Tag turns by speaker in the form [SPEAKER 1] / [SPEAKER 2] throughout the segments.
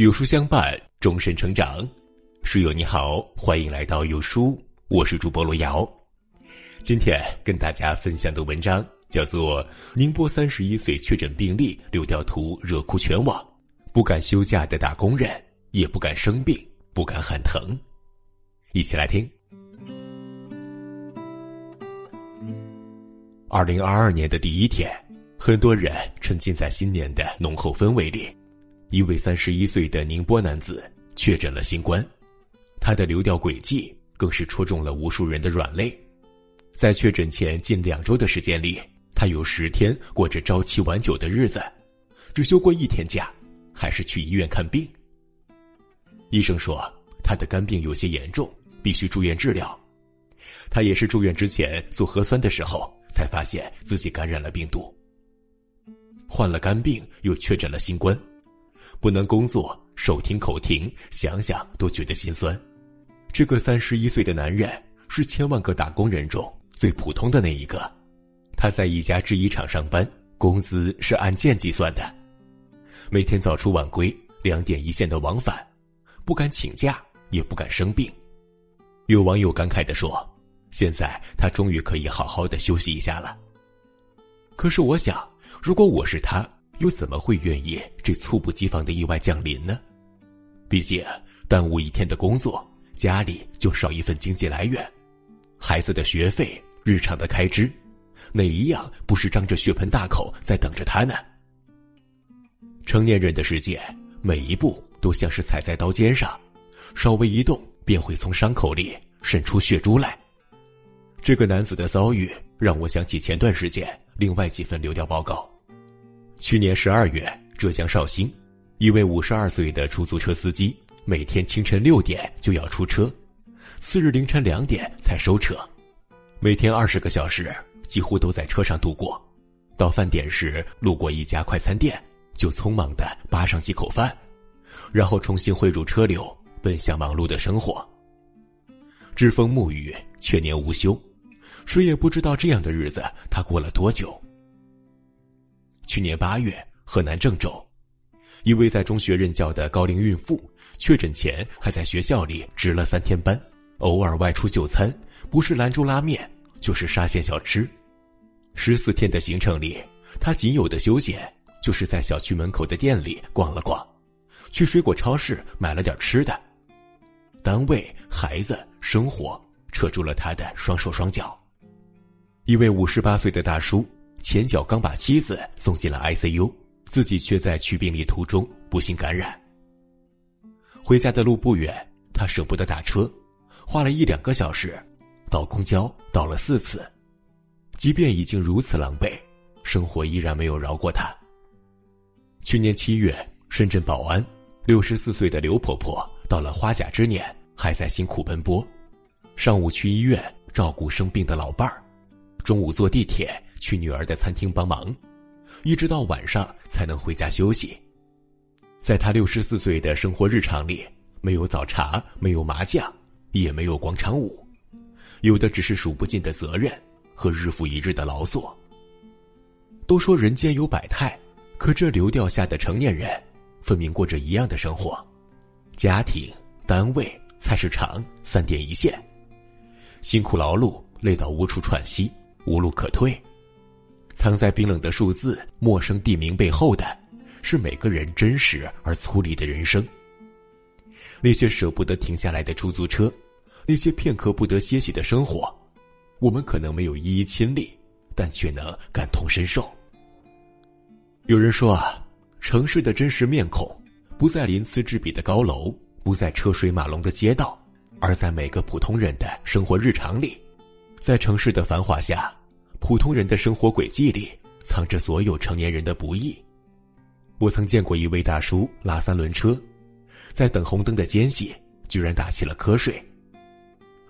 [SPEAKER 1] 有书相伴，终身成长。书友你好，欢迎来到有书，我是主播罗瑶。今天跟大家分享的文章叫做《宁波三十一岁确诊病例流调图热哭全网》，不敢休假的打工人也不敢生病，不敢喊疼。一起来听。二零二二年的第一天，很多人沉浸在新年的浓厚氛围里。一位三十一岁的宁波男子确诊了新冠，他的流调轨迹更是戳中了无数人的软肋。在确诊前近两周的时间里，他有十天过着朝七晚九的日子，只休过一天假，还是去医院看病。医生说他的肝病有些严重，必须住院治疗。他也是住院之前做核酸的时候。才发现自己感染了病毒，患了肝病，又确诊了新冠，不能工作，手停口停，想想都觉得心酸。这个三十一岁的男人是千万个打工人中最普通的那一个，他在一家制衣厂上班，工资是按件计算的，每天早出晚归，两点一线的往返，不敢请假，也不敢生病。有网友感慨地说。现在他终于可以好好的休息一下了。可是我想，如果我是他，又怎么会愿意这猝不及防的意外降临呢？毕竟耽误一天的工作，家里就少一份经济来源，孩子的学费、日常的开支，哪一样不是张着血盆大口在等着他呢？成年人的世界，每一步都像是踩在刀尖上，稍微一动便会从伤口里渗出血珠来。这个男子的遭遇让我想起前段时间另外几份流调报告。去年十二月，浙江绍兴，一位五十二岁的出租车司机，每天清晨六点就要出车，次日凌晨两点才收车，每天二十个小时几乎都在车上度过。到饭点时，路过一家快餐店，就匆忙的扒上几口饭，然后重新汇入车流，奔向忙碌的生活。栉风沐雨，全年无休。谁也不知道这样的日子他过了多久。去年八月，河南郑州，一位在中学任教的高龄孕妇确诊前还在学校里值了三天班，偶尔外出就餐，不是兰州拉面就是沙县小吃。十四天的行程里，他仅有的休闲就是在小区门口的店里逛了逛，去水果超市买了点吃的。单位、孩子、生活扯住了他的双手双脚。一位五十八岁的大叔，前脚刚把妻子送进了 ICU，自己却在去病历途中不幸感染。回家的路不远，他舍不得打车，花了一两个小时，倒公交倒了四次。即便已经如此狼狈，生活依然没有饶过他。去年七月，深圳宝安，六十四岁的刘婆婆到了花甲之年，还在辛苦奔波，上午去医院照顾生病的老伴儿。中午坐地铁去女儿的餐厅帮忙，一直到晚上才能回家休息。在他六十四岁的生活日常里，没有早茶，没有麻将，也没有广场舞，有的只是数不尽的责任和日复一日的劳作。都说人间有百态，可这流调下的成年人，分明过着一样的生活：家庭、单位、菜市场三点一线，辛苦劳碌，累到无处喘息。无路可退，藏在冰冷的数字、陌生地名背后的，是每个人真实而粗粝的人生。那些舍不得停下来的出租车，那些片刻不得歇息的生活，我们可能没有一一亲历，但却能感同身受。有人说啊，城市的真实面孔，不在鳞次栉比的高楼，不在车水马龙的街道，而在每个普通人的生活日常里。在城市的繁华下，普通人的生活轨迹里藏着所有成年人的不易。我曾见过一位大叔拉三轮车，在等红灯的间隙，居然打起了瞌睡。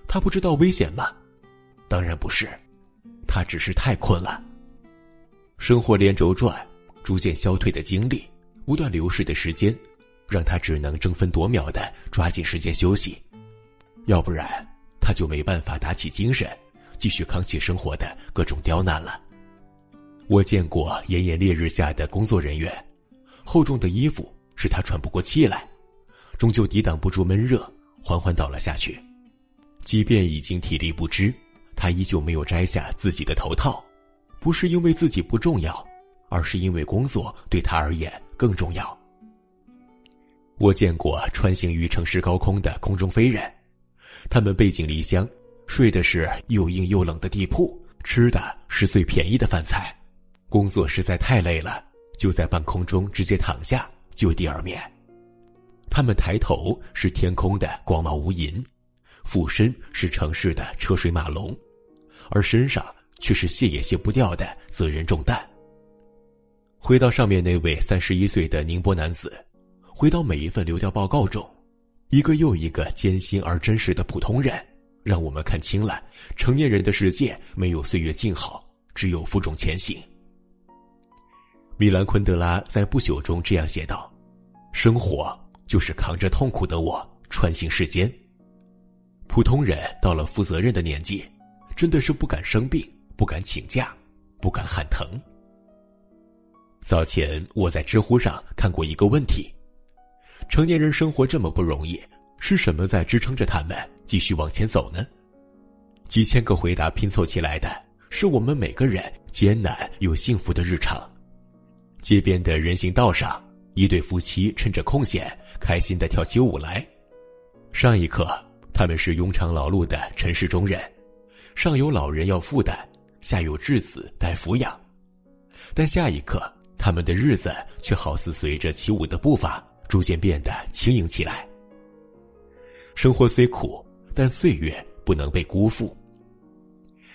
[SPEAKER 1] 他不知道危险吗？当然不是，他只是太困了。生活连轴转，逐渐消退的精力，不断流逝的时间，让他只能争分夺秒的抓紧时间休息，要不然他就没办法打起精神。继续扛起生活的各种刁难了。我见过炎炎烈日下的工作人员，厚重的衣服使他喘不过气来，终究抵挡不住闷热，缓缓倒了下去。即便已经体力不支，他依旧没有摘下自己的头套，不是因为自己不重要，而是因为工作对他而言更重要。我见过穿行于城市高空的空中飞人，他们背井离乡，睡的是又硬又冷的地铺，吃的是最便宜的饭菜，工作实在太累了，就在半空中直接躺下就地而眠。他们抬头是天空的光芒无垠。俯身是城市的车水马龙，而身上却是卸也卸不掉的责任重担。回到上面那位三十一岁的宁波男子，回到每一份流调报告中，一个又一个艰辛而真实的普通人，让我们看清了成年人的世界没有岁月静好，只有负重前行。米兰昆德拉在不朽中这样写道：“生活就是扛着痛苦的我穿行世间。”普通人到了负责任的年纪，真的是不敢生病，不敢请假，不敢喊疼。早前我在知乎上看过一个问题：成年人生活这么不容易，是什么在支撑着他们继续往前走呢？几千个回答拼凑起来的，是我们每个人艰难又幸福的日常。街边的人行道上，一对夫妻趁着空闲，开心的跳起舞来。上一刻。他们是庸常劳碌的尘世中人，上有老人要负担，下有稚子待抚养。但下一刻，他们的日子却好似随着起舞的步伐，逐渐变得轻盈起来。生活虽苦，但岁月不能被辜负。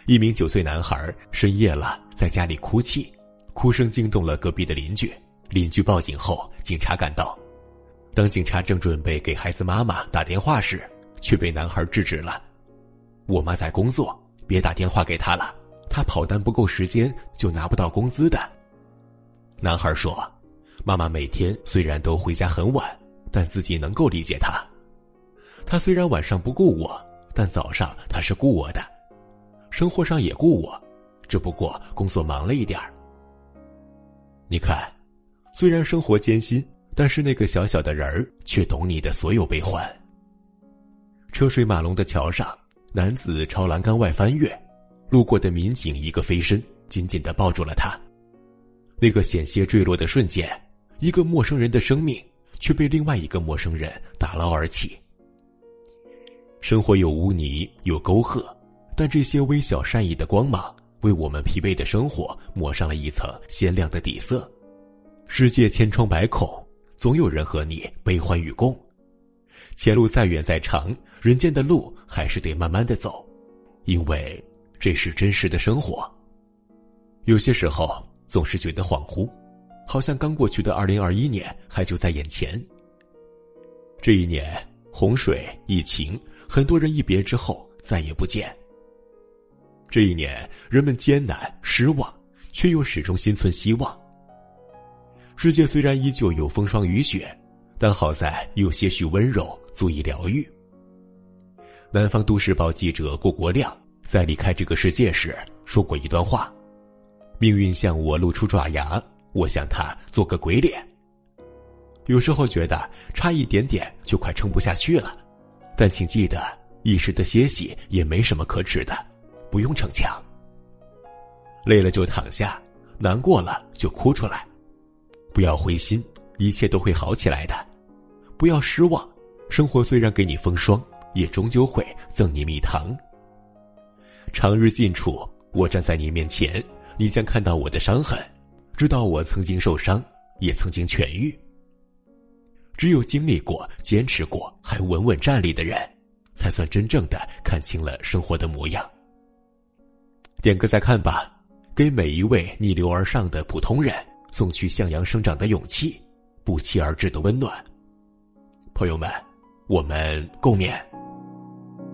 [SPEAKER 1] 一名九岁男孩深夜了，在家里哭泣，哭声惊动了隔壁的邻居。邻居报警后，警察赶到。当警察正准备给孩子妈妈打电话时，却被男孩制止了。我妈在工作，别打电话给她了，她跑单不够时间就拿不到工资的。男孩说：“妈妈每天虽然都回家很晚，但自己能够理解她。他虽然晚上不顾我，但早上他是顾我的，生活上也顾我，只不过工作忙了一点儿。你看，虽然生活艰辛，但是那个小小的人儿却懂你的所有悲欢。”车水马龙的桥上，男子朝栏杆外翻越，路过的民警一个飞身，紧紧的抱住了他。那个险些坠落的瞬间，一个陌生人的生命却被另外一个陌生人打捞而起。生活有污泥，有沟壑，但这些微小善意的光芒，为我们疲惫的生活抹上了一层鲜亮的底色。世界千疮百孔，总有人和你悲欢与共。前路再远再长。人间的路还是得慢慢的走，因为这是真实的生活。有些时候总是觉得恍惚，好像刚过去的二零二一年还就在眼前。这一年洪水、疫情，很多人一别之后再也不见。这一年人们艰难、失望，却又始终心存希望。世界虽然依旧有风霜雨雪，但好在有些许温柔足以疗愈。南方都市报记者郭国亮在离开这个世界时说过一段话：“命运向我露出爪牙，我向他做个鬼脸。有时候觉得差一点点就快撑不下去了，但请记得，一时的歇息也没什么可耻的，不用逞强。累了就躺下，难过了就哭出来，不要灰心，一切都会好起来的。不要失望，生活虽然给你风霜。”也终究会赠你蜜糖。长日近处，我站在你面前，你将看到我的伤痕，知道我曾经受伤，也曾经痊愈。只有经历过、坚持过，还稳稳站立的人，才算真正的看清了生活的模样。点个再看吧，给每一位逆流而上的普通人送去向阳生长的勇气，不期而至的温暖。朋友们，我们共勉。